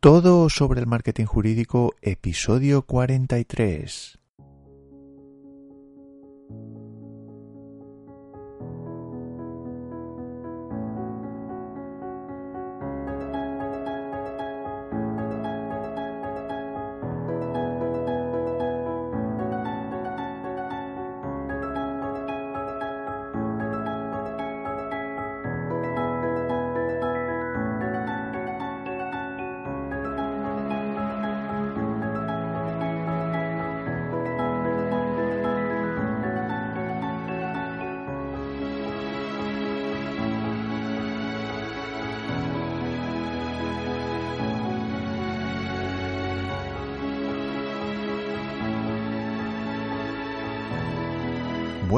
Todo sobre el marketing jurídico, episodio 43.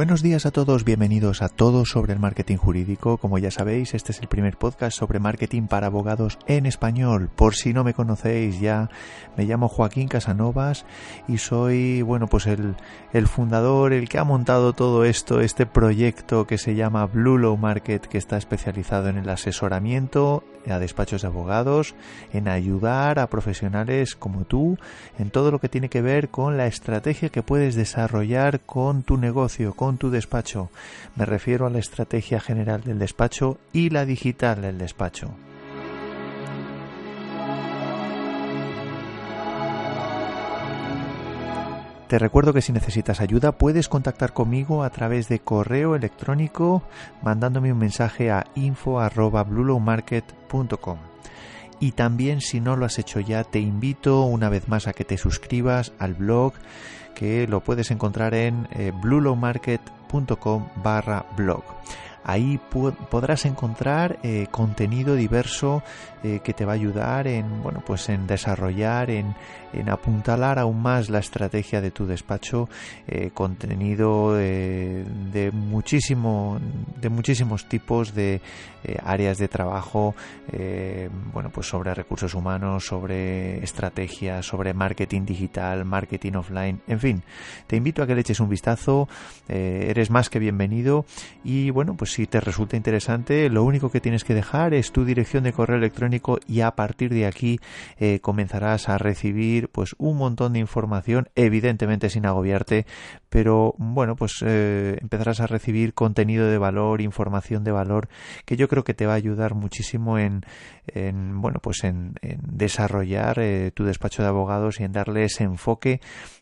Buenos días a todos, bienvenidos a Todo sobre el Marketing Jurídico. Como ya sabéis, este es el primer podcast sobre marketing para abogados en español. Por si no me conocéis ya, me llamo Joaquín Casanovas y soy, bueno, pues el, el fundador, el que ha montado todo esto, este proyecto que se llama Blue Low Market, que está especializado en el asesoramiento a despachos de abogados, en ayudar a profesionales como tú en todo lo que tiene que ver con la estrategia que puedes desarrollar con tu negocio, con tu despacho. Me refiero a la estrategia general del despacho y la digital del despacho. Te recuerdo que si necesitas ayuda puedes contactar conmigo a través de correo electrónico mandándome un mensaje a info@bluelowmarket.com. Y también si no lo has hecho ya, te invito una vez más a que te suscribas al blog que lo puedes encontrar en eh, bluelowmarket.com barra blog. Ahí podrás encontrar eh, contenido diverso eh, que te va a ayudar en bueno pues en desarrollar, en, en apuntalar aún más la estrategia de tu despacho, eh, contenido de muchísimo de muchísimos tipos de áreas de trabajo, bueno pues sobre recursos humanos, sobre estrategia, sobre marketing digital, marketing offline, en fin, te invito a que le eches un vistazo, eres más que bienvenido y bueno pues si te resulta interesante, lo único que tienes que dejar es tu dirección de correo electrónico y a partir de aquí eh, comenzarás a recibir pues un montón de información, evidentemente sin agobiarte, pero bueno, pues eh, empezarás a recibir contenido de valor, información de valor, que yo creo que te va a ayudar muchísimo en, bueno, pues en, desarrollar eh, tu despacho de abogados y en darle ese enfoque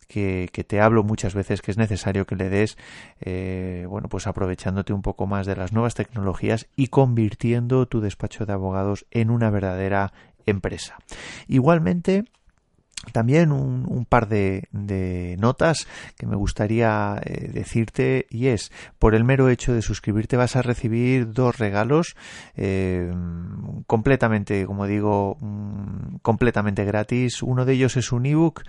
que, te hablo muchas veces que es necesario que le des, eh, bueno, pues aprovechándote un poco más de las nuevas tecnologías y convirtiendo tu despacho de abogados en una verdadera empresa. Igualmente, también un, par de, notas que me gustaría eh, decirte y es por el mero hecho de suscribirte vas a recibir dos regalos eh, completamente como digo mm, completamente gratis. Uno de ellos es un ebook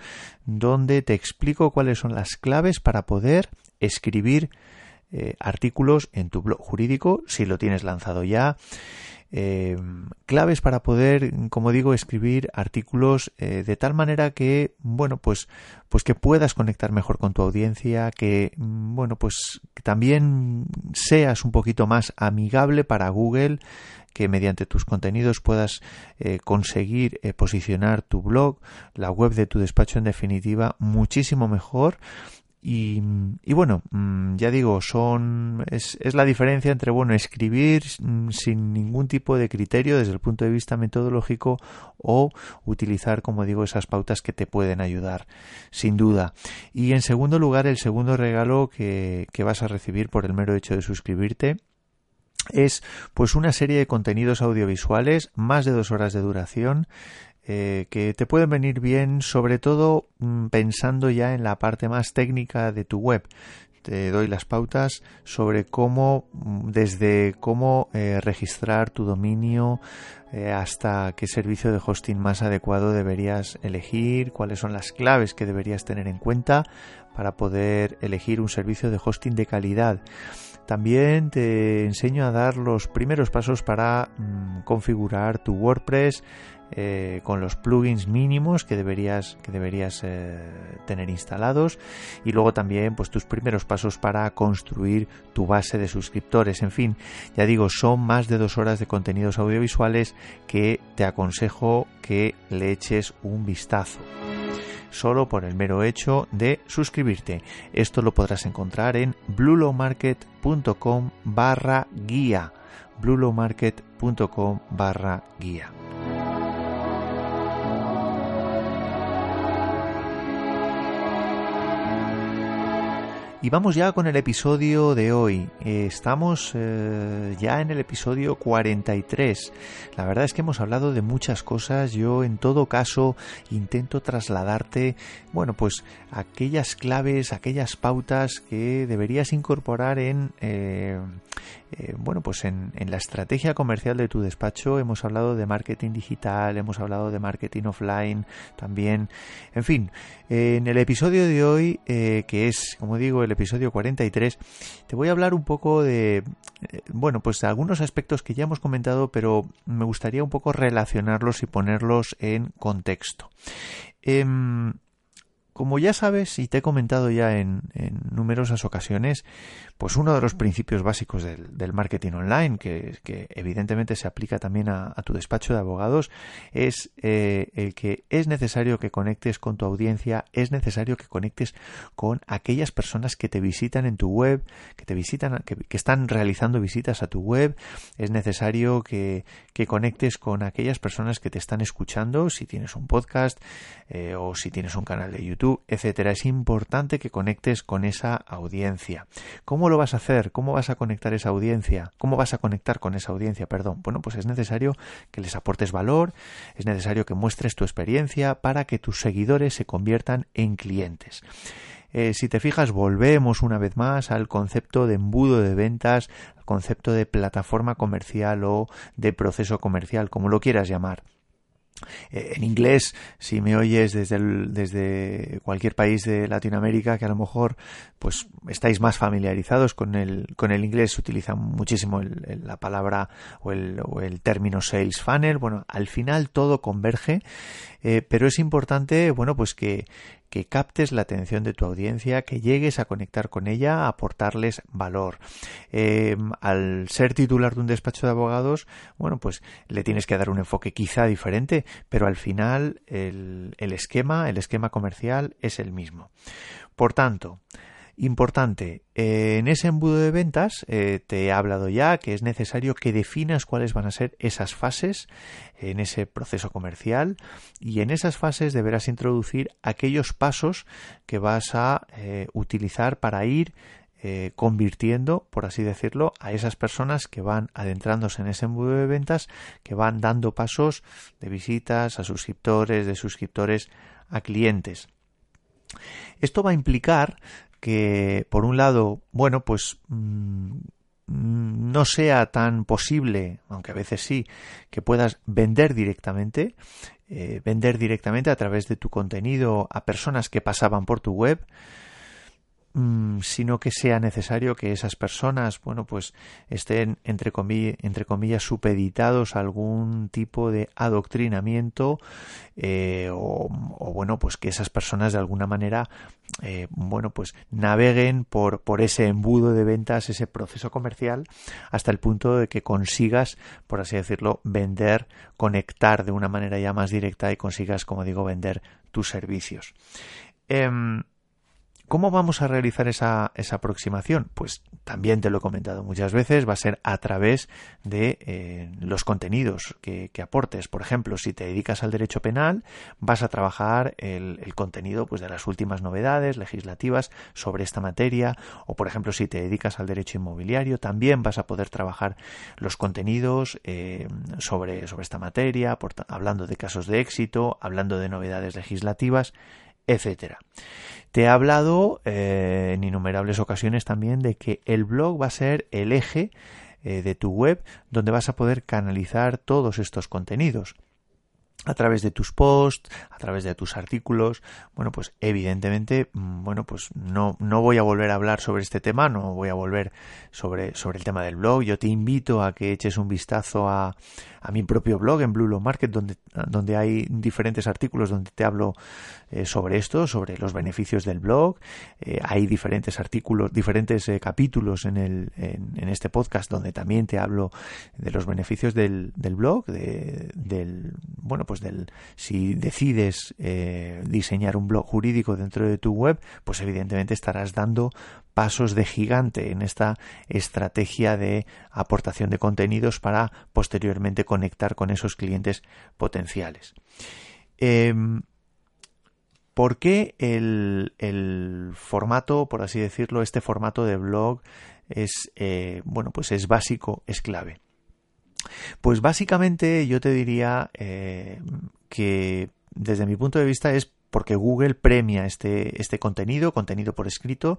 donde te explico cuáles son las claves para poder escribir eh, artículos en tu blog jurídico si lo tienes lanzado ya eh, claves para poder, como digo, escribir artículos eh, de tal manera que, bueno, pues, pues que puedas conectar mejor con tu audiencia, que, mm, bueno, pues que también seas un poquito más amigable para Google, que mediante tus contenidos puedas eh, conseguir posicionar tu blog, la web de tu despacho en definitiva, muchísimo mejor y, bueno, mm, ya digo, son es, es, la diferencia entre bueno escribir mm, sin ningún tipo de criterio desde el punto de vista metodológico o utilizar, como digo, esas pautas que te pueden ayudar, sin duda. Y en segundo lugar, el segundo regalo que, que vas a recibir por el mero hecho de suscribirte es pues una serie de contenidos audiovisuales, más de dos horas de duración, eh, que te pueden venir bien, sobre todo mm, pensando ya en la parte más técnica de tu web. Te doy las pautas sobre cómo, mm, desde cómo eh, registrar tu dominio eh, hasta qué servicio de hosting más adecuado deberías elegir, cuáles son las claves que deberías tener en cuenta para poder elegir un servicio de hosting de calidad. También te enseño a dar los primeros pasos para mm, configurar tu WordPress, eh, con los plugins mínimos que deberías, que deberías eh, tener instalados y luego también pues tus primeros pasos para construir tu base de suscriptores. En fin, ya digo, son más de dos horas de contenidos audiovisuales que te aconsejo que le eches un vistazo solo por el mero hecho de suscribirte. Esto lo podrás encontrar en bluelowmarket.com barra guía. bluelowmarket.com barra guía. Y vamos ya con el episodio de hoy. Estamos eh, ya en el episodio 43. La verdad es que hemos hablado de muchas cosas. Yo en todo caso intento trasladarte, bueno, pues aquellas claves, aquellas pautas que deberías incorporar en, eh, eh, bueno, pues en, la estrategia comercial de tu despacho. Hemos hablado de marketing digital, hemos hablado de marketing offline también. En fin, en el episodio de hoy, que es, como digo, el episodio 43, te voy a hablar un poco de, eh, bueno, pues de algunos aspectos que ya hemos comentado, pero me gustaría un poco relacionarlos y ponerlos en contexto. Como ya sabes y te he comentado ya en, numerosas ocasiones, pues uno de los principios básicos del, marketing online, que, evidentemente se aplica también a, tu despacho de abogados, es eh, el que es necesario que conectes con tu audiencia, es necesario que conectes con aquellas personas que te visitan en tu web, que te visitan, que, están realizando visitas a tu web, es necesario que, conectes con aquellas personas que te están escuchando, si tienes un podcast eh, o si tienes un canal de YouTube etcétera. Es importante que conectes con esa audiencia. ¿Cómo lo vas a hacer? ¿Cómo vas a conectar esa audiencia? ¿Cómo vas a conectar con esa audiencia? Perdón. Bueno, pues es necesario que les aportes valor, es necesario que muestres tu experiencia para que tus seguidores se conviertan en clientes. Eh, si te fijas, volvemos una vez más al concepto de embudo de ventas, al concepto de plataforma comercial o de proceso comercial, como lo quieras llamar. Eh, en inglés, si me oyes desde, desde cualquier país de Latinoamérica, que a lo mejor pues estáis más familiarizados con el, con el inglés, se utiliza muchísimo la palabra o el, término sales funnel. Bueno, al final todo converge, eh, pero es importante, bueno, pues que, que captes la atención de tu audiencia, que llegues a conectar con ella, a aportarles valor. Em, al ser titular de un despacho de abogados, bueno, pues le tienes que dar un enfoque quizá diferente, pero al final el, el esquema, el esquema comercial es el mismo. Por tanto, Importante, eh, en ese embudo de ventas eh, te he hablado ya que es necesario que definas cuáles van a ser esas fases en ese proceso comercial y en esas fases deberás introducir aquellos pasos que vas a eh, utilizar para ir convirtiendo, por así decirlo, a esas personas que van adentrándose en ese embudo de ventas, que van dando pasos de visitas a suscriptores, de suscriptores a clientes. Esto va a implicar que por un lado, bueno, pues mm, no sea tan posible, aunque a veces sí, que puedas vender directamente, eh, vender directamente a través de tu contenido a personas que pasaban por tu web, Mm, sino que sea necesario que esas personas, bueno, pues estén entre comillas, entre comillas supeditados a algún tipo de adoctrinamiento eh, o, bueno, pues que esas personas de alguna manera, eh, bueno, pues naveguen por, por ese embudo de ventas, ese proceso comercial, hasta el punto de que consigas, por así decirlo, vender, conectar de una manera ya más directa y consigas, como digo, vender tus servicios. Em, ¿Cómo vamos a realizar esa, aproximación? Pues también te lo he comentado muchas veces, va a ser a través de eh, los contenidos que, aportes. Por ejemplo, si te dedicas al derecho penal, vas a trabajar el, contenido pues, de las últimas novedades legislativas sobre esta materia. O, por ejemplo, si te dedicas al derecho inmobiliario, también vas a poder trabajar los contenidos eh, sobre, sobre esta materia, hablando de casos de éxito, hablando de novedades legislativas, etcétera. Te he hablado eh, en innumerables ocasiones también de que el blog va a ser el eje eh, de tu web donde vas a poder canalizar todos estos contenidos. A través de tus posts, a través de tus artículos. Bueno, pues evidentemente, mm, bueno, pues no, no voy a volver a hablar sobre este tema, no voy a volver sobre, sobre el tema del blog. Yo te invito a que eches un vistazo a, a mi propio blog en Blue Law Market, donde, donde hay diferentes artículos donde te hablo eh, sobre esto, sobre los beneficios del blog. Eh, hay diferentes artículos, diferentes eh, capítulos en, el, en, este podcast donde también te hablo de los beneficios del, del blog, de, del, bueno, pues del, si decides diseñar un blog jurídico dentro de tu web, pues evidentemente estarás dando pasos de gigante en esta estrategia de aportación de contenidos para posteriormente conectar con esos clientes potenciales. Em, ¿Por qué el, formato, por así decirlo, este formato de blog es eh, bueno, pues es básico, es clave? Pues básicamente yo te diría eh, que desde mi punto de vista es porque Google premia este, este contenido, contenido por escrito.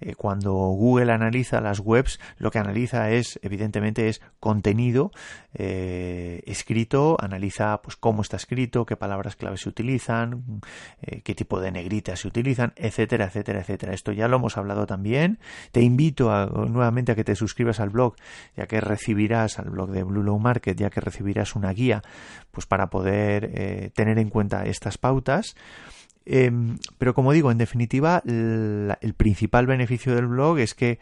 Eh, cuando Google analiza las webs, lo que analiza es, evidentemente, es contenido eh, escrito, analiza pues cómo está escrito, qué palabras clave se utilizan, eh, qué tipo de negritas se utilizan, etcétera, etcétera, etcétera. Esto ya lo hemos hablado también. Te invito nuevamente a que te suscribas al blog, ya que recibirás al blog de Blue Low Market, ya que recibirás una guía, pues para poder tener en cuenta estas pautas. Em, pero como digo, en definitiva, el principal beneficio del blog es que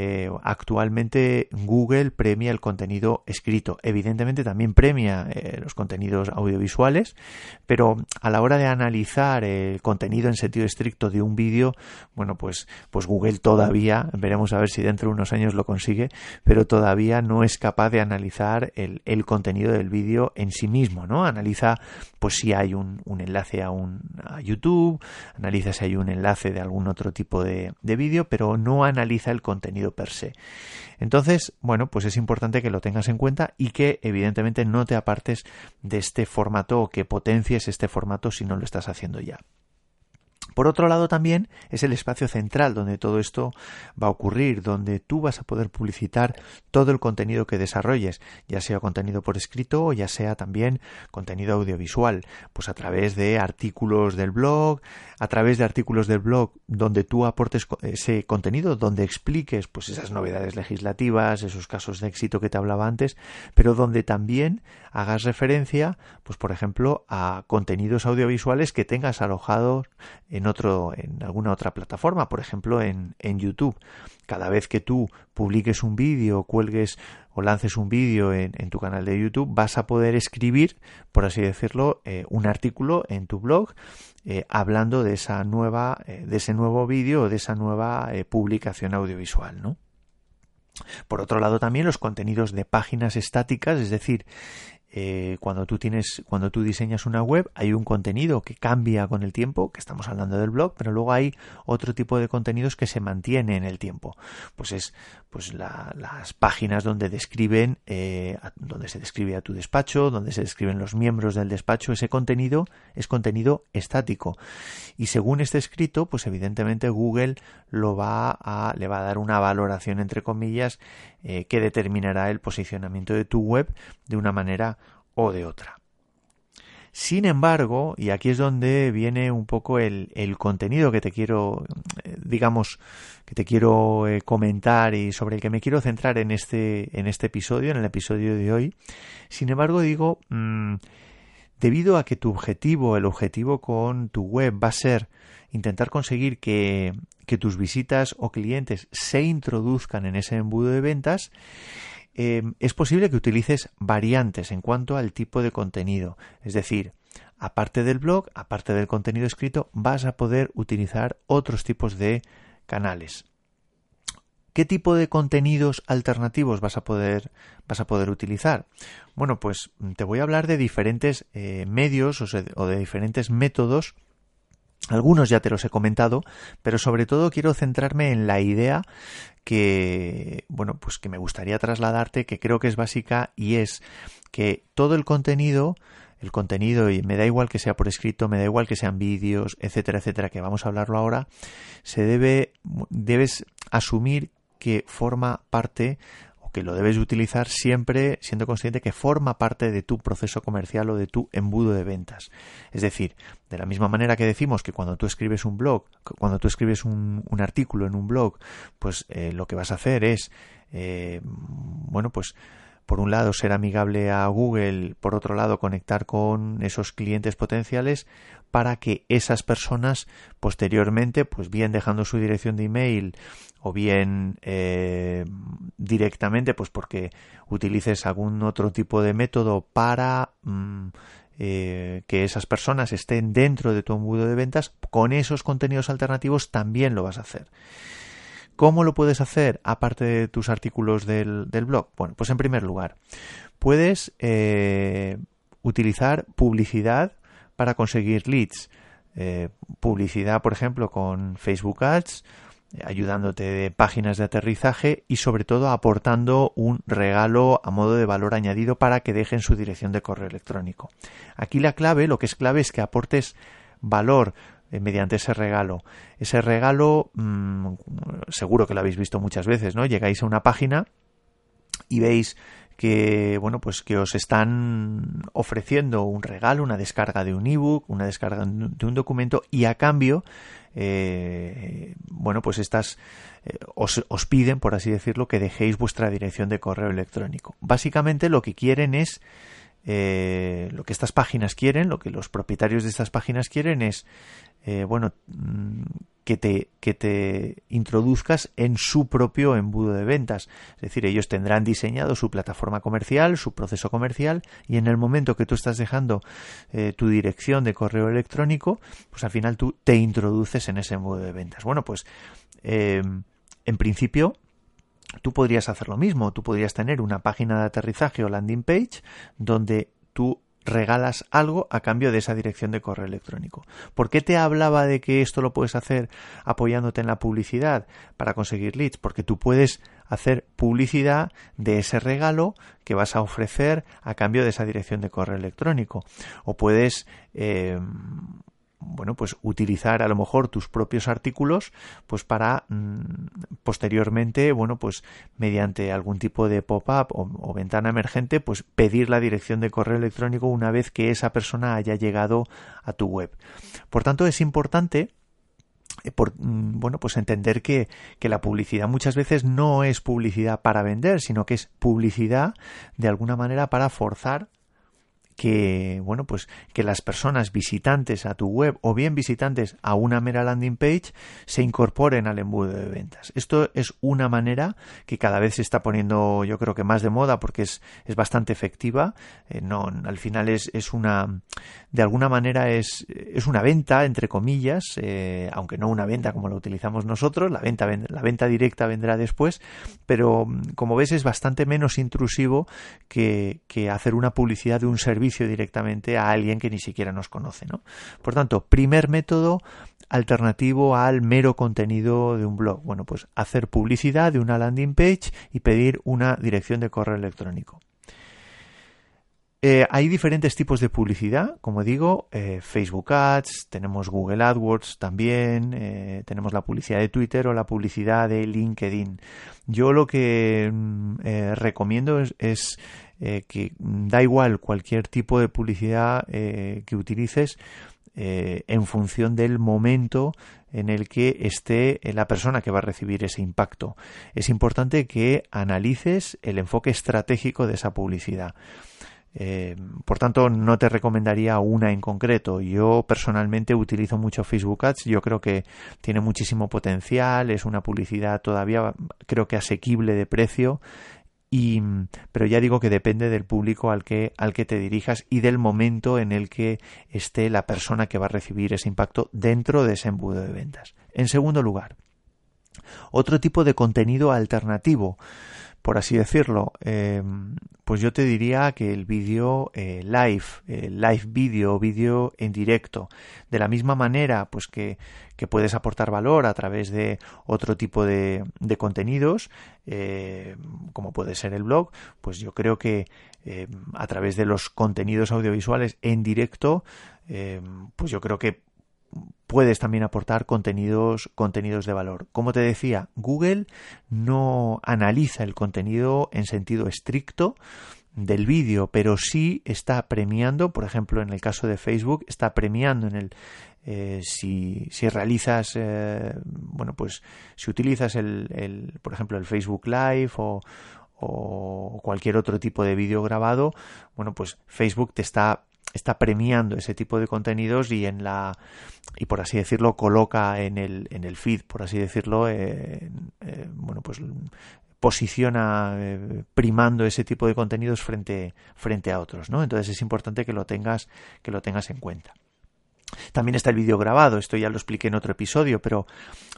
eh, actualmente Google premia el contenido escrito. Evidentemente también premia eh, los contenidos audiovisuales, pero a la hora de analizar el contenido en sentido estricto de un vídeo, bueno, pues, pues Google todavía, veremos a ver si dentro de unos años lo consigue, pero todavía no es capaz de analizar el, contenido del vídeo en sí mismo, ¿no? Analiza pues si hay un, enlace a, un, a YouTube, analiza si hay un enlace de algún otro tipo de, de vídeo, pero no analiza el contenido per se. Entonces, bueno, pues es importante que lo tengas en cuenta y que evidentemente no te apartes de este formato o que potencies este formato si no lo estás haciendo ya. Por otro lado también es el espacio central donde todo esto va a ocurrir, donde tú vas a poder publicitar todo el contenido que desarrolles, ya sea contenido por escrito o ya sea también contenido audiovisual, pues a través de artículos del blog, a través de artículos del blog donde tú aportes ese contenido, donde expliques pues esas novedades legislativas, esos casos de éxito que te hablaba antes, pero donde también hagas referencia, pues por ejemplo, a contenidos audiovisuales que tengas alojados en otro, en alguna otra plataforma, por ejemplo en, en YouTube. Cada vez que tú publiques un vídeo, cuelgues o lances un vídeo en, tu canal de YouTube, vas a poder escribir, por así decirlo, eh, un artículo en tu blog eh, hablando de esa nueva, eh, de ese nuevo vídeo o de esa nueva publicación audiovisual, ¿no? Por otro lado, también los contenidos de páginas estáticas, es decir, eh, cuando tú tienes, cuando tú diseñas una web, hay un contenido que cambia con el tiempo, que estamos hablando del blog, pero luego hay otro tipo de contenidos que se mantiene en el tiempo. Pues es, pues las páginas donde describen, eh, donde se describe a tu despacho, donde se describen los miembros del despacho, ese contenido es contenido estático. Y según este escrito, pues evidentemente Google lo va a, le va a dar una valoración entre comillas eh, que determinará el posicionamiento de tu web de una manera o de otra. Sin embargo, y aquí es donde viene un poco el, contenido que te quiero, eh, digamos, que te quiero eh, comentar y sobre el que me quiero centrar en este, en este episodio, en el episodio de hoy. Sin embargo, digo, mm, debido a que tu objetivo, el objetivo con tu web va a ser intentar conseguir que, que tus visitas o clientes se introduzcan en ese embudo de ventas, eh, es posible que utilices variantes en cuanto al tipo de contenido. Es decir, aparte del blog, aparte del contenido escrito, vas a poder utilizar otros tipos de canales. ¿Qué tipo de contenidos alternativos vas a poder, vas a poder utilizar? Bueno, pues te voy a hablar de diferentes eh, medios o de diferentes métodos algunos ya te los he comentado, pero sobre todo quiero centrarme en la idea que, bueno, pues que me gustaría trasladarte, que creo que es básica y es que todo el contenido, el contenido, y me da igual que sea por escrito, me da igual que sean vídeos, etcétera, etcétera, que vamos a hablarlo ahora, se debe, debes asumir que forma parte lo debes utilizar siempre siendo consciente que forma parte de tu proceso comercial o de tu embudo de ventas. Es decir, de la misma manera que decimos que cuando tú escribes un blog, cuando tú escribes un, artículo en un blog, pues eh, lo que vas a hacer es, eh, bueno, pues por un lado ser amigable a Google, por otro lado conectar con esos clientes potenciales para que esas personas posteriormente, pues bien dejando su dirección de email o bien eh, directamente, pues porque utilices algún otro tipo de método para mm, eh, que esas personas estén dentro de tu embudo de ventas, con esos contenidos alternativos también lo vas a hacer. ¿Cómo lo puedes hacer aparte de tus artículos del, blog? Bueno, pues en primer lugar, puedes eh, utilizar publicidad para conseguir leads. Eh, publicidad, por ejemplo, con Facebook Ads, ayudándote de páginas de aterrizaje y sobre todo aportando un regalo a modo de valor añadido para que dejen su dirección de correo electrónico. Aquí la clave, lo que es clave es que aportes valor mediante ese regalo. Ese regalo, mm, seguro que lo habéis visto muchas veces, ¿no? Llegáis a una página y veis que bueno pues que os están ofreciendo un regalo una descarga de un ebook una descarga de un documento y a cambio eh, bueno pues estas eh, os, os, piden por así decirlo que dejéis vuestra dirección de correo electrónico básicamente lo que quieren es eh, lo que estas páginas quieren, lo que los propietarios de estas páginas quieren es, eh, bueno, mm, que te, que te introduzcas en su propio embudo de ventas. Es decir, ellos tendrán diseñado su plataforma comercial, su proceso comercial, y en el momento que tú estás dejando eh, tu dirección de correo electrónico, pues al final tú te introduces en ese embudo de ventas. Bueno, pues en principio tú podrías hacer lo mismo, tú podrías tener una página de aterrizaje o landing page donde tú regalas algo a cambio de esa dirección de correo electrónico. ¿Por qué te hablaba de que esto lo puedes hacer apoyándote en la publicidad para conseguir leads? Porque tú puedes hacer publicidad de ese regalo que vas a ofrecer a cambio de esa dirección de correo electrónico. O puedes eh, bueno, pues utilizar a lo mejor tus propios artículos, pues para mm, posteriormente, bueno, pues mediante algún tipo de pop-up o, ventana emergente, pues pedir la dirección de correo electrónico una vez que esa persona haya llegado a tu web. Por tanto, es importante eh, mm, bueno, pues entender que, que, la publicidad muchas veces no es publicidad para vender, sino que es publicidad de alguna manera para forzar que bueno pues que las personas visitantes a tu web o bien visitantes a una mera landing page se incorporen al embudo de ventas. Esto es una manera que cada vez se está poniendo yo creo que más de moda porque es, es bastante efectiva. Eh, no al final es, es una de alguna manera es, es una venta entre comillas eh, aunque no una venta como la utilizamos nosotros la venta la venta directa vendrá después pero como ves es bastante menos intrusivo que, que hacer una publicidad de un servicio directamente a alguien que ni siquiera nos conoce. ¿no? Por tanto, primer método alternativo al mero contenido de un blog. Bueno, pues hacer publicidad de una landing page y pedir una dirección de correo electrónico. Eh, hay diferentes tipos de publicidad, como digo, eh, Facebook Ads, tenemos Google AdWords también, eh, tenemos la publicidad de Twitter o la publicidad de LinkedIn. Yo lo que mm, recomiendo es, que da igual cualquier tipo de publicidad que utilices, en función del momento en el que esté la persona que va a recibir ese impacto. Es importante que analices el enfoque estratégico de esa publicidad. Eh, por tanto, no te recomendaría una en concreto. Yo personalmente utilizo mucho Facebook Ads. Yo creo que tiene muchísimo potencial. Es una publicidad todavía, creo que asequible de precio. Y, pero ya digo que depende del público al que, al que te dirijas y del momento en el que esté la persona que va a recibir ese impacto dentro de ese embudo de ventas. En segundo lugar, otro tipo de contenido alternativo por así decirlo, eh, pues yo te diría que el vídeo eh, live, live vídeo, vídeo en directo, de la misma manera, pues que, puedes aportar valor a través de otro tipo de, contenidos, eh, como puede ser el blog, pues yo creo que a través de los contenidos audiovisuales en directo, pues yo creo que puedes también aportar contenidos, contenidos de valor. Como te decía, Google no analiza el contenido en sentido estricto del vídeo, pero sí está premiando, por ejemplo, en el caso de Facebook, está premiando en el eh, si, si, realizas, eh, bueno, pues si utilizas el, por ejemplo, el Facebook Live o, o cualquier otro tipo de vídeo grabado, bueno, pues Facebook te está está premiando ese tipo de contenidos y en la y por así decirlo coloca en el en el feed por así decirlo eh, bueno pues posiciona eh, primando ese tipo de contenidos frente frente a otros no entonces es importante que lo tengas que lo tengas en cuenta. También está el vídeo grabado, esto ya lo expliqué en otro episodio, pero,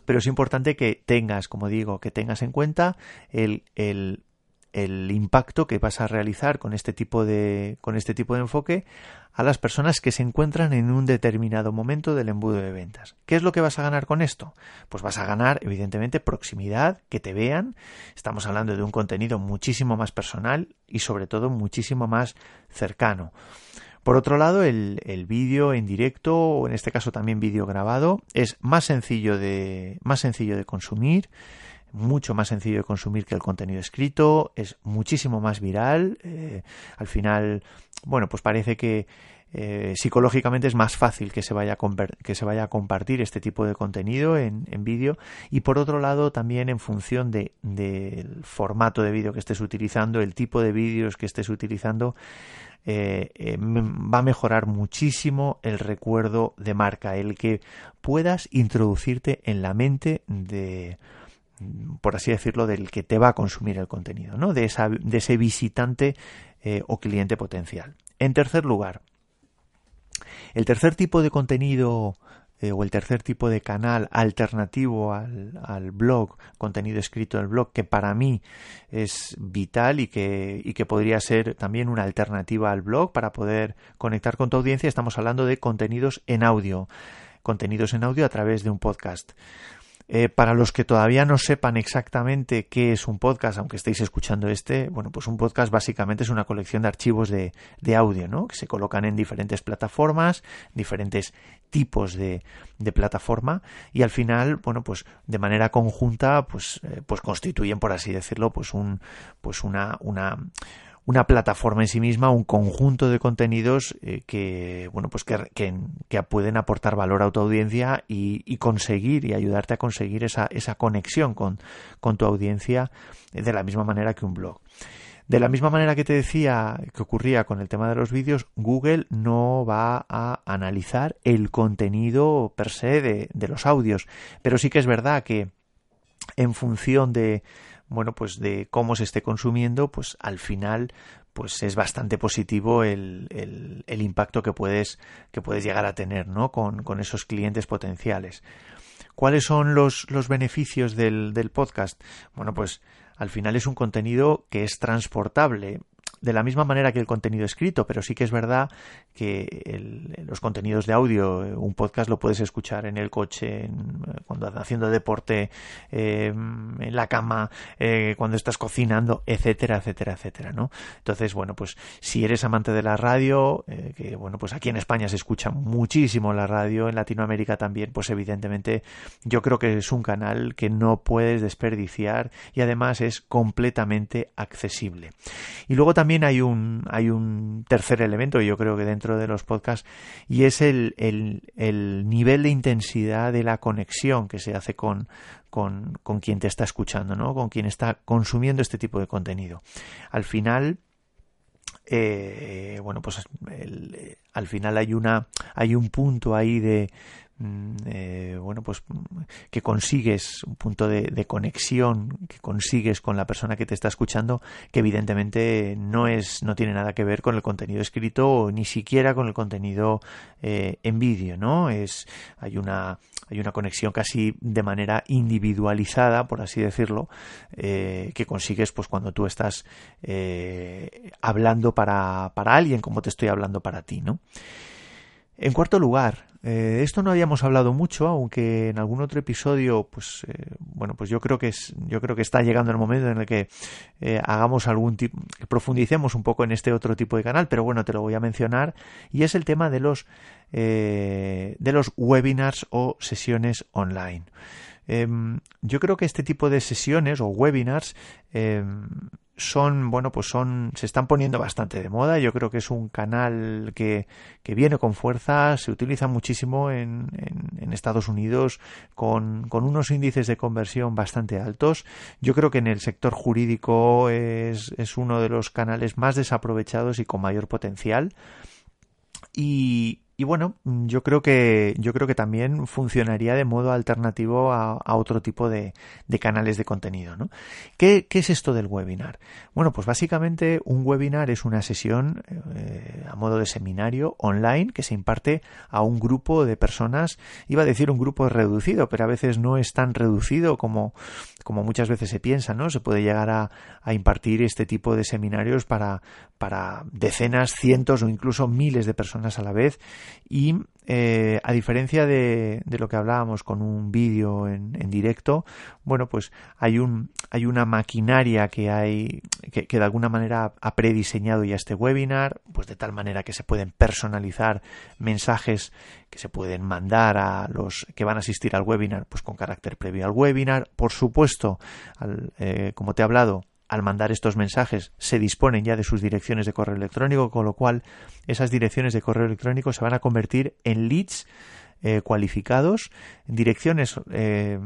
pero es importante que tengas, como digo, que tengas en cuenta el, el el impacto que vas a realizar con este tipo de con este tipo de enfoque a las personas que se encuentran en un determinado momento del embudo de ventas. ¿Qué es lo que vas a ganar con esto? Pues vas a ganar evidentemente proximidad, que te vean. Estamos hablando de un contenido muchísimo más personal y sobre todo muchísimo más cercano. Por otro lado, el, el vídeo en directo, o en este caso también vídeo grabado, es más sencillo de, más sencillo de consumir, mucho más sencillo de consumir que el contenido escrito, es muchísimo más viral. Eh, al final, bueno, pues parece que eh, psicológicamente es más fácil que se vaya a, que se vaya a compartir este tipo de contenido en, vídeo y por otro lado también en función de, del formato de vídeo que estés utilizando, el tipo de vídeos que estés utilizando, eh, va a mejorar muchísimo el recuerdo de marca, el que puedas introducirte en la mente de, por así decirlo, del que te va a consumir el contenido, ¿no? de, esa, de ese visitante eh, o cliente potencial. En tercer lugar, el tercer tipo de contenido eh, o el tercer tipo de canal alternativo al, al, blog, contenido escrito del blog, que para mí es vital y que, y que podría ser también una alternativa al blog para poder conectar con tu audiencia, estamos hablando de contenidos en audio, contenidos en audio a través de un podcast. Eh, para los que todavía no sepan exactamente qué es un podcast, aunque estéis escuchando este, bueno, pues un podcast básicamente es una colección de archivos de, de audio, ¿no? Que se colocan en diferentes plataformas, diferentes tipos de, de plataforma y al final, bueno, pues de manera conjunta, pues, eh, pues constituyen, por así decirlo, pues un, pues una, una una plataforma en sí misma, un conjunto de contenidos eh, que, bueno, pues que, que, pueden aportar valor a tu audiencia y, conseguir y ayudarte a conseguir esa, esa conexión con, con tu audiencia de la misma manera que un blog. De la misma manera que te decía que ocurría con el tema de los vídeos, Google no va a analizar el contenido per se de, de los audios, pero sí que es verdad que en función de, bueno, pues de cómo se esté consumiendo, pues al final pues es bastante positivo el, el, impacto que puedes, que puedes llegar a tener ¿no? con, con esos clientes potenciales. ¿Cuáles son los, los beneficios del, del podcast? Bueno, pues al final es un contenido que es transportable de la misma manera que el contenido escrito, pero sí que es verdad que los contenidos de audio, un podcast lo puedes escuchar en el coche, cuando haciendo deporte, eh, en la cama, eh, cuando estás cocinando, etcétera, etcétera, etcétera, ¿no? Entonces, bueno, pues si eres amante de la radio, eh, que bueno, pues aquí en España se escucha muchísimo la radio, en Latinoamérica también, pues evidentemente yo creo que es un canal que no puedes desperdiciar y además es completamente accesible. Y luego también hay un, hay un tercer elemento, yo creo que dentro de los podcasts, y es el, el, nivel de intensidad de la conexión que se hace con, con, con quien te está escuchando, ¿no? con quien está consumiendo este tipo de contenido. Al final, eh, bueno, pues al final hay una hay un punto ahí de, eh, bueno, pues que consigues un punto de, conexión, que consigues con la persona que te está escuchando, que evidentemente no es, no tiene nada que ver con el contenido escrito o ni siquiera con el contenido eh, en vídeo, ¿no? Es, hay una, hay una conexión casi de manera individualizada, por así decirlo, eh, que consigues pues cuando tú estás hablando para, para alguien, como te estoy hablando para ti, ¿no? En cuarto lugar, eh, esto no habíamos hablado mucho, aunque en algún otro episodio, pues eh, bueno, pues yo creo que es, yo creo que está llegando el momento en el que eh, hagamos algún tipo, profundicemos un poco en este otro tipo de canal, pero bueno, te lo voy a mencionar y es el tema de los de los webinars o sesiones online. Em, yo creo que este tipo de sesiones o webinars em, son, bueno, pues son, se están poniendo bastante de moda. Yo creo que es un canal que, que viene con fuerza, se utiliza muchísimo en, en, Estados Unidos con, con, unos índices de conversión bastante altos. Yo creo que en el sector jurídico es, es uno de los canales más desaprovechados y con mayor potencial. Y, y bueno, yo creo que yo creo que también funcionaría de modo alternativo a, otro tipo de, canales de contenido. ¿no? ¿Qué, es esto del webinar? Bueno, pues básicamente un webinar es una sesión eh, a modo de seminario online que se imparte a un grupo de personas. Iba a decir un grupo reducido, pero a veces no es tan reducido como, como muchas veces se piensa, ¿no? Se puede llegar a, a impartir este tipo de seminarios para, para decenas, cientos o incluso miles de personas a la vez y eh, a diferencia de, lo que hablábamos con un vídeo en, en, directo, bueno, pues hay un hay una maquinaria que hay que, que, de alguna manera ha prediseñado ya este webinar, pues de tal manera que se pueden personalizar mensajes que se pueden mandar a los que van a asistir al webinar, pues con carácter previo al webinar. Por supuesto, al, eh, como te he hablado, al mandar estos mensajes se disponen ya de sus direcciones de correo electrónico, con lo cual esas direcciones de correo electrónico se van a convertir en leads eh, cualificados, direcciones eh,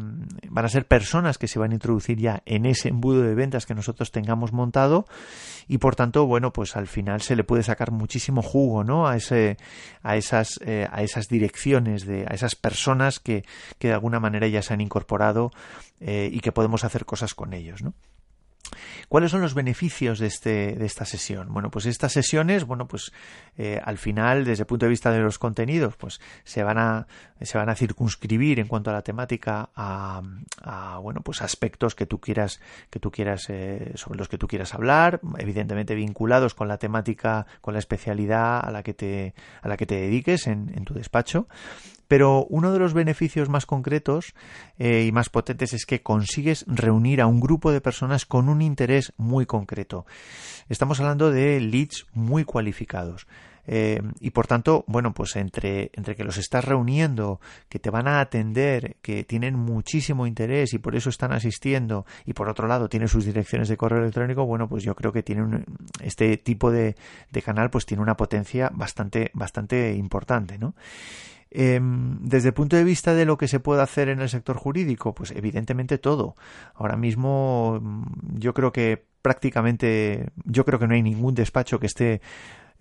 van a ser personas que se van a introducir ya en ese embudo de ventas que nosotros tengamos montado y por tanto, bueno, pues al final se le puede sacar muchísimo jugo, ¿no? A ese, a esas, eh, a esas direcciones de, a esas personas que, que de alguna manera ya se han incorporado y que podemos hacer cosas con ellos, ¿no? ¿Cuáles son los beneficios de, este, de esta sesión? Bueno, pues estas sesiones, bueno, pues eh, al final, desde el punto de vista de los contenidos, pues se van a, se van a circunscribir en cuanto a la temática a, bueno, pues aspectos que tú quieras, que tú quieras, eh, sobre los que tú quieras hablar, evidentemente vinculados con la temática, con la especialidad a la que te, a la que te dediques en, en tu despacho. Pero uno de los beneficios más concretos eh, y más potentes es que consigues reunir a un grupo de personas con un interés muy concreto. Estamos hablando de leads muy cualificados. Eh, y por tanto, bueno, pues entre, entre que los estás reuniendo, que te van a atender, que tienen muchísimo interés y por eso están asistiendo, y por otro lado tienen sus direcciones de correo electrónico, bueno, pues yo creo que tiene este tipo de, de canal pues tiene una potencia bastante, bastante importante, ¿no? Em, desde el punto de vista de lo que se puede hacer en el sector jurídico, pues evidentemente todo. Ahora mismo mm, yo creo que prácticamente, yo creo que no hay ningún despacho que esté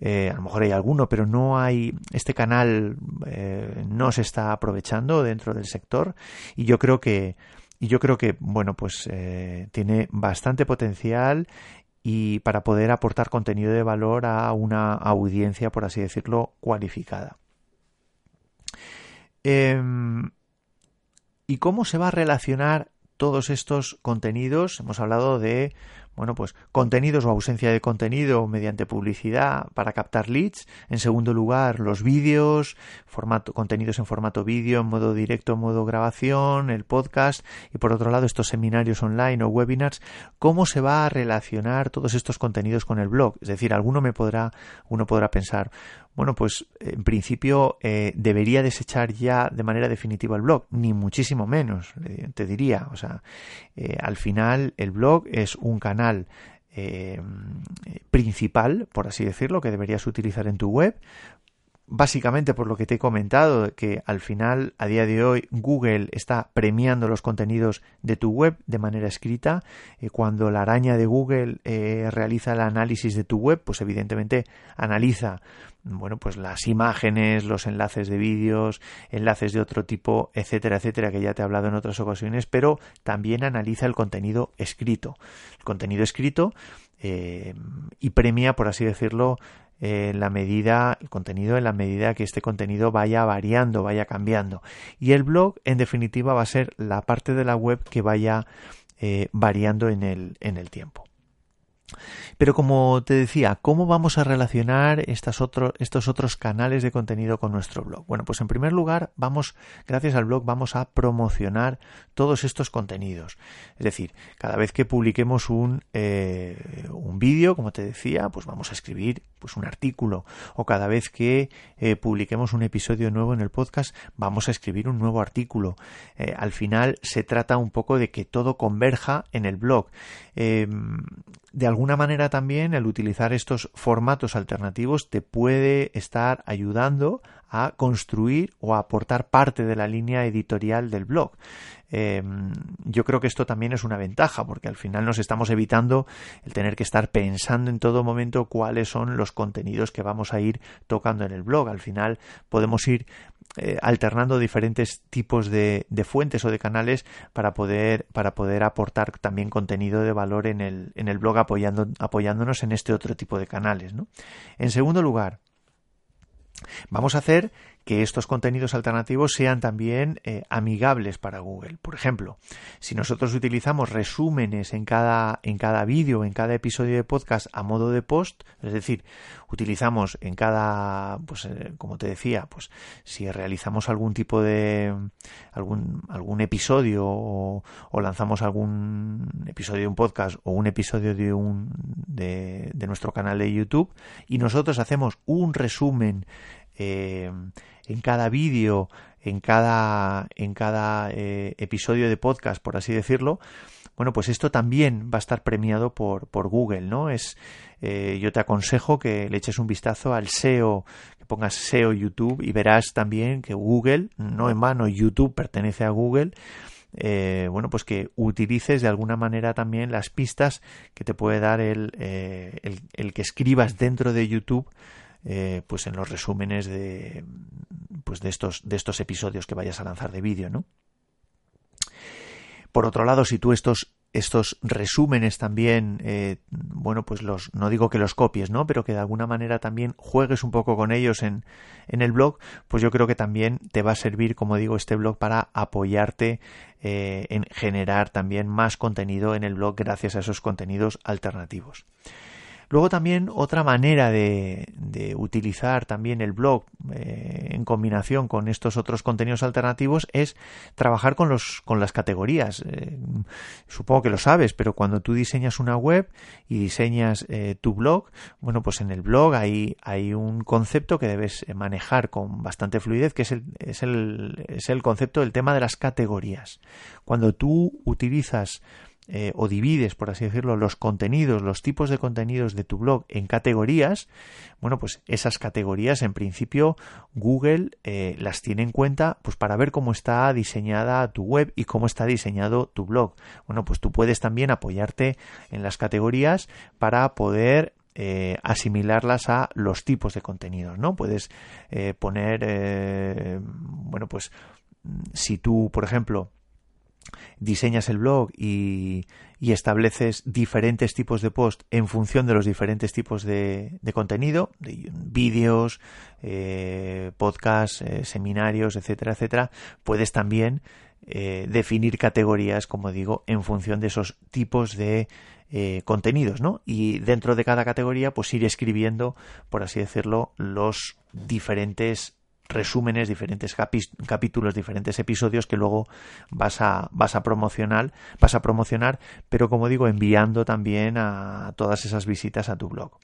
eh, a lo mejor hay alguno, pero no hay, este canal eh, no se está aprovechando dentro del sector y yo creo que, y yo creo que, bueno, pues eh, tiene bastante potencial y para poder aportar contenido de valor a una audiencia, por así decirlo, cualificada. Em, ¿Y cómo se va a relacionar todos estos contenidos? Hemos hablado de bueno, pues contenidos o ausencia de contenido mediante publicidad para captar leads. En segundo lugar, los vídeos, contenidos en formato vídeo, en modo directo, en modo grabación, el podcast. Y por otro lado, estos seminarios online o webinars. ¿Cómo se va a relacionar todos estos contenidos con el blog? Es decir, alguno me podrá, uno podrá pensar, bueno, pues en principio eh, debería desechar ya de manera definitiva el blog, ni muchísimo menos, eh, te diría. O sea, eh, al final el blog es un canal principal, por así decirlo, que deberías utilizar en tu web, básicamente por lo que te he comentado, que al final, a día de hoy, Google está premiando los contenidos de tu web de manera escrita. Eh, cuando la araña de Google eh, realiza el análisis de tu web, pues evidentemente analiza bueno, pues las imágenes, los enlaces de vídeos, enlaces de otro tipo, etcétera, etcétera, que ya te he hablado en otras ocasiones, pero también analiza el contenido escrito. El contenido escrito eh, y premia, por así decirlo, en la medida, el contenido en la medida que este contenido vaya variando, vaya cambiando. Y el blog, en definitiva, va a ser la parte de la web que vaya eh, variando en el, en el tiempo. Pero como te decía, ¿cómo vamos a relacionar estos otros canales de contenido con nuestro blog? Bueno, pues en primer lugar, vamos, gracias al blog, vamos a promocionar todos estos contenidos. Es decir, cada vez que publiquemos un, eh, un vídeo, como te decía, pues vamos a escribir pues un artículo. O cada vez que eh, publiquemos un episodio nuevo en el podcast, vamos a escribir un nuevo artículo. Eh, al final se trata un poco de que todo converja en el blog. Em, de alguna manera también el utilizar estos formatos alternativos te puede estar ayudando a construir o aportar parte de la línea editorial del blog. Em, yo creo que esto también es una ventaja porque al final nos estamos evitando el tener que estar pensando en todo momento cuáles son los contenidos que vamos a ir tocando en el blog. Al final podemos ir eh, alternando diferentes tipos de, fuentes o de canales para poder, para poder aportar también contenido de valor en el, en el blog apoyando, apoyándonos en este otro tipo de canales. En segundo lugar, vamos a hacer que estos contenidos alternativos sean también eh, amigables para Google. Por ejemplo, si nosotros utilizamos resúmenes en cada, en cada vídeo, en cada episodio de podcast a modo de post, es decir, utilizamos en cada, pues eh, como te decía, pues si realizamos algún tipo de algún, algún episodio o, lanzamos algún episodio de un podcast o un episodio de un de, de nuestro canal de YouTube y nosotros hacemos un resumen eh, en cada vídeo, en cada, en cada eh, episodio de podcast, por así decirlo, bueno, pues esto también va a estar premiado por, por Google, ¿no? Es, eh, yo te aconsejo que le eches un vistazo al SEO, que pongas SEO YouTube y verás también que Google, no en mano, YouTube pertenece a Google, bueno, pues que utilices de alguna manera también las pistas que te puede dar el, el que escribas dentro de YouTube eh, pues en los resúmenes de pues de estos de estos episodios que vayas a lanzar de vídeo no por otro lado si tú estos estos resúmenes también, eh, bueno, pues los, no digo que los copies, ¿no? Pero que de alguna manera también juegues un poco con ellos en, en el blog, pues yo creo que también te va a servir, como digo, este blog para apoyarte eh, en generar también más contenido en el blog gracias a esos contenidos alternativos. Luego también otra manera de, utilizar también el blog eh, en combinación con estos otros contenidos alternativos es trabajar con, los, con las categorías. Eh, supongo que lo sabes, pero cuando tú diseñas una web y diseñas eh, tu blog, bueno, pues en el blog hay, hay un concepto que debes manejar con bastante fluidez, que es el, es el, es el concepto del tema de las categorías. Cuando tú utilizas eh, o divides, por así decirlo, los contenidos, los tipos de contenidos de tu blog en categorías, bueno, pues esas categorías en principio Google eh, las tiene en cuenta pues para ver cómo está diseñada tu web y cómo está diseñado tu blog. Bueno, pues tú puedes también apoyarte en las categorías para poder eh, asimilarlas a los tipos de contenidos, ¿no? Puedes poner, bueno, pues si tú, por ejemplo, diseñas el blog y, estableces diferentes tipos de post en función de los diferentes tipos de, contenido, de vídeos, eh, podcasts, eh, seminarios, etcétera, etcétera, puedes también eh, definir categorías, como digo, en función de esos tipos de contenidos, ¿no? Y dentro de cada categoría, pues ir escribiendo, por así decirlo, los diferentes resúmenes, diferentes capítulos, diferentes episodios que luego vas a, vas a promocionar, vas a promocionar, pero como digo, enviando también a todas esas visitas a tu blog.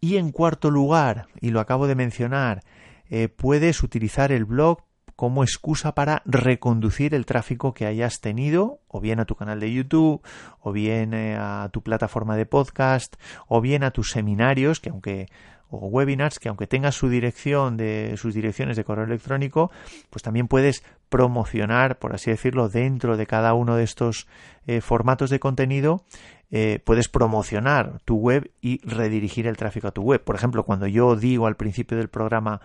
Y en cuarto lugar, y lo acabo de mencionar, eh, puedes utilizar el blog como excusa para reconducir el tráfico que hayas tenido, o bien a tu canal de YouTube, o bien eh, a tu plataforma de podcast, o bien a tus seminarios, que aunque o webinars que aunque tengas su dirección de sus direcciones de correo electrónico, pues también puedes promocionar, por así decirlo, dentro de cada uno de estos eh, formatos de contenido, eh, puedes promocionar tu web y redirigir el tráfico a tu web. Por ejemplo, cuando yo digo al principio del programa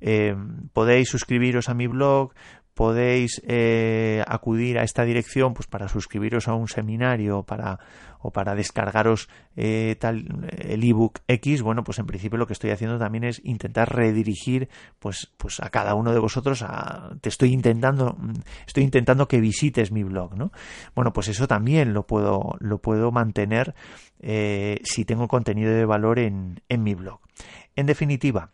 eh, podéis suscribiros a mi blog, podéis eh, acudir a esta dirección pues para suscribiros a un seminario para, o para descargaros eh, tal, el ebook X, bueno, pues en principio lo que estoy haciendo también es intentar redirigir pues, pues a cada uno de vosotros te estoy intentando estoy intentando que visites mi blog, ¿no? Bueno, pues eso también lo puedo lo puedo mantener eh, si tengo contenido de valor en, en mi blog. En definitiva,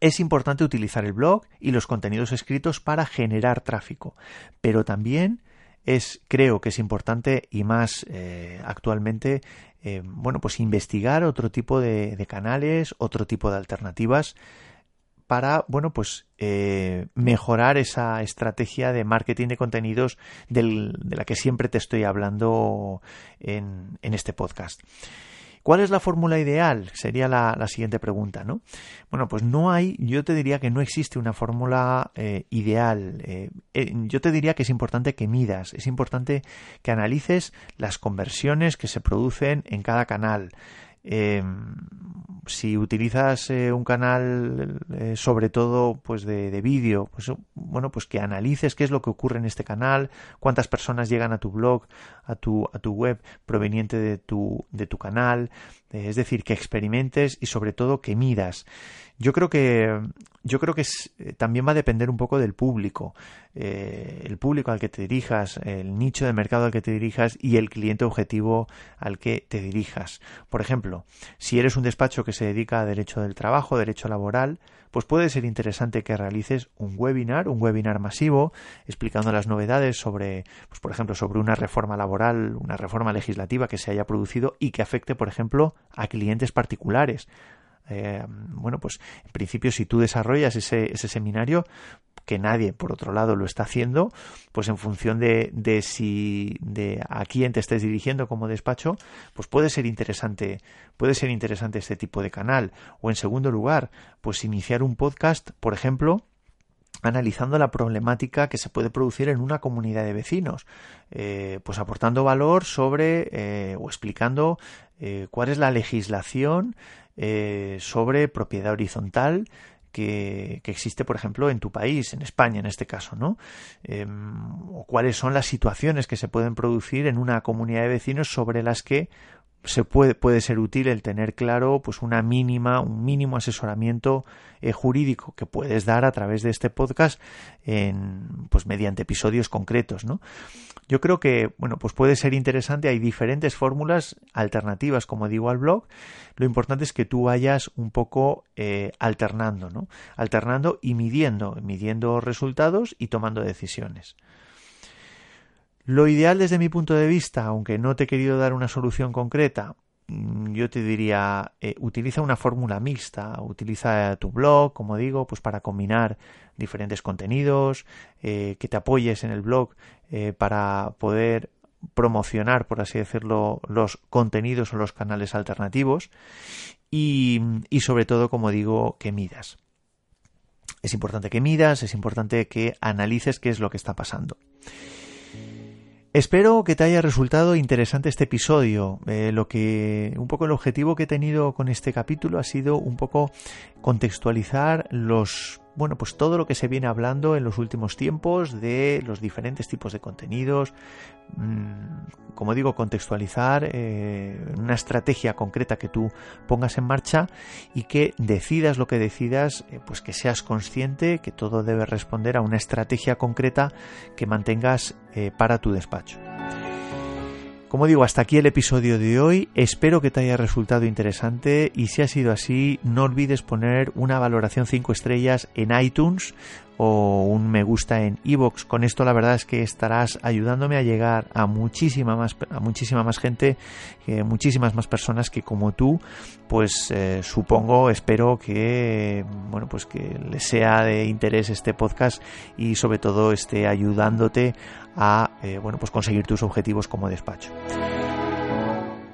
es importante utilizar el blog y los contenidos escritos para generar tráfico, pero también es, creo que es importante y más eh, actualmente, eh, bueno, pues investigar otro tipo de, canales, otro tipo de alternativas para, bueno, pues eh, mejorar esa estrategia de marketing de contenidos de la que siempre te estoy hablando en, en este podcast. ¿Cuál es la fórmula ideal? Sería la, siguiente pregunta, ¿no? Bueno, pues no hay, yo te diría que no existe una fórmula eh, ideal. Eh, eh, yo te diría que es importante que midas, es importante que analices las conversiones que se producen en cada canal. Em, si utilizas eh, un canal eh, sobre todo pues de, vídeo pues bueno pues que analices qué es lo que ocurre en este canal cuántas personas llegan a tu blog a tu a tu web proveniente de tu de tu canal eh, es decir que experimentes y sobre todo que midas yo creo que yo creo que eh, también va a depender un poco del público, eh, el público al que te dirijas, el nicho de mercado al que te dirijas y el cliente objetivo al que te dirijas. Por ejemplo, si eres un despacho que se dedica a derecho del trabajo, derecho laboral, pues puede ser interesante que realices un webinar, un webinar masivo, explicando las novedades sobre, pues por ejemplo, sobre una reforma laboral, una reforma legislativa que se haya producido y que afecte, por ejemplo, a clientes particulares eh, bueno, pues en principio si tú desarrollas ese, ese seminario, que nadie por otro lado lo está haciendo, pues en función de, de si de a quién te estés dirigiendo como despacho, pues puede ser interesante, puede ser interesante este tipo de canal. O en segundo lugar, pues iniciar un podcast, por ejemplo, analizando la problemática que se puede producir en una comunidad de vecinos, eh, pues aportando valor sobre eh, o explicando cuál es la legislación eh, sobre propiedad horizontal que, existe, por ejemplo, en tu país, en España en este caso, ¿no? Em, o cuáles son las situaciones que se pueden producir en una comunidad de vecinos sobre las que se puede, puede ser útil el tener claro pues una mínima, un mínimo asesoramiento eh, jurídico que puedes dar a través de este podcast en, pues mediante episodios concretos, ¿no? Yo creo que, bueno, pues puede ser interesante, hay diferentes fórmulas alternativas, como digo, al blog. Lo importante es que tú vayas un poco eh, alternando, ¿no? Alternando y midiendo, midiendo resultados y tomando decisiones. Lo ideal desde mi punto de vista, aunque no te he querido dar una solución concreta, mm, yo te diría, eh, utiliza una fórmula mixta, utiliza tu blog, como digo, pues para combinar diferentes contenidos, eh, que te apoyes en el blog eh, para poder promocionar, por así decirlo, los contenidos o los canales alternativos y, y sobre todo, como digo, que midas. Es importante que midas, es importante que analices qué es lo que está pasando. Espero que te haya resultado interesante este episodio. Eh, lo que un poco el objetivo que he tenido con este capítulo ha sido un poco contextualizar los bueno, pues todo lo que se viene hablando en los últimos tiempos de los diferentes tipos de contenidos, mm, como digo, contextualizar eh, una estrategia concreta que tú pongas en marcha y que decidas lo que decidas, eh, pues que seas consciente que todo debe responder a una estrategia concreta que mantengas eh, para tu despacho. Como digo, hasta aquí el episodio de hoy. Espero que te haya resultado interesante y si ha sido así, no olvides poner una valoración 5 estrellas en iTunes o un me gusta en iVoox. Con esto la verdad es que estarás ayudándome a llegar a muchísima más, a muchísima más gente, eh, muchísimas más personas que como tú, pues eh, supongo, espero que, bueno, pues que les sea de interés este podcast y sobre todo esté ayudándote a, eh, bueno, pues conseguir tus objetivos como despacho.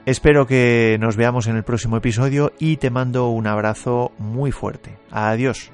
Espero que nos veamos en el próximo episodio y te mando un abrazo muy fuerte. Adiós.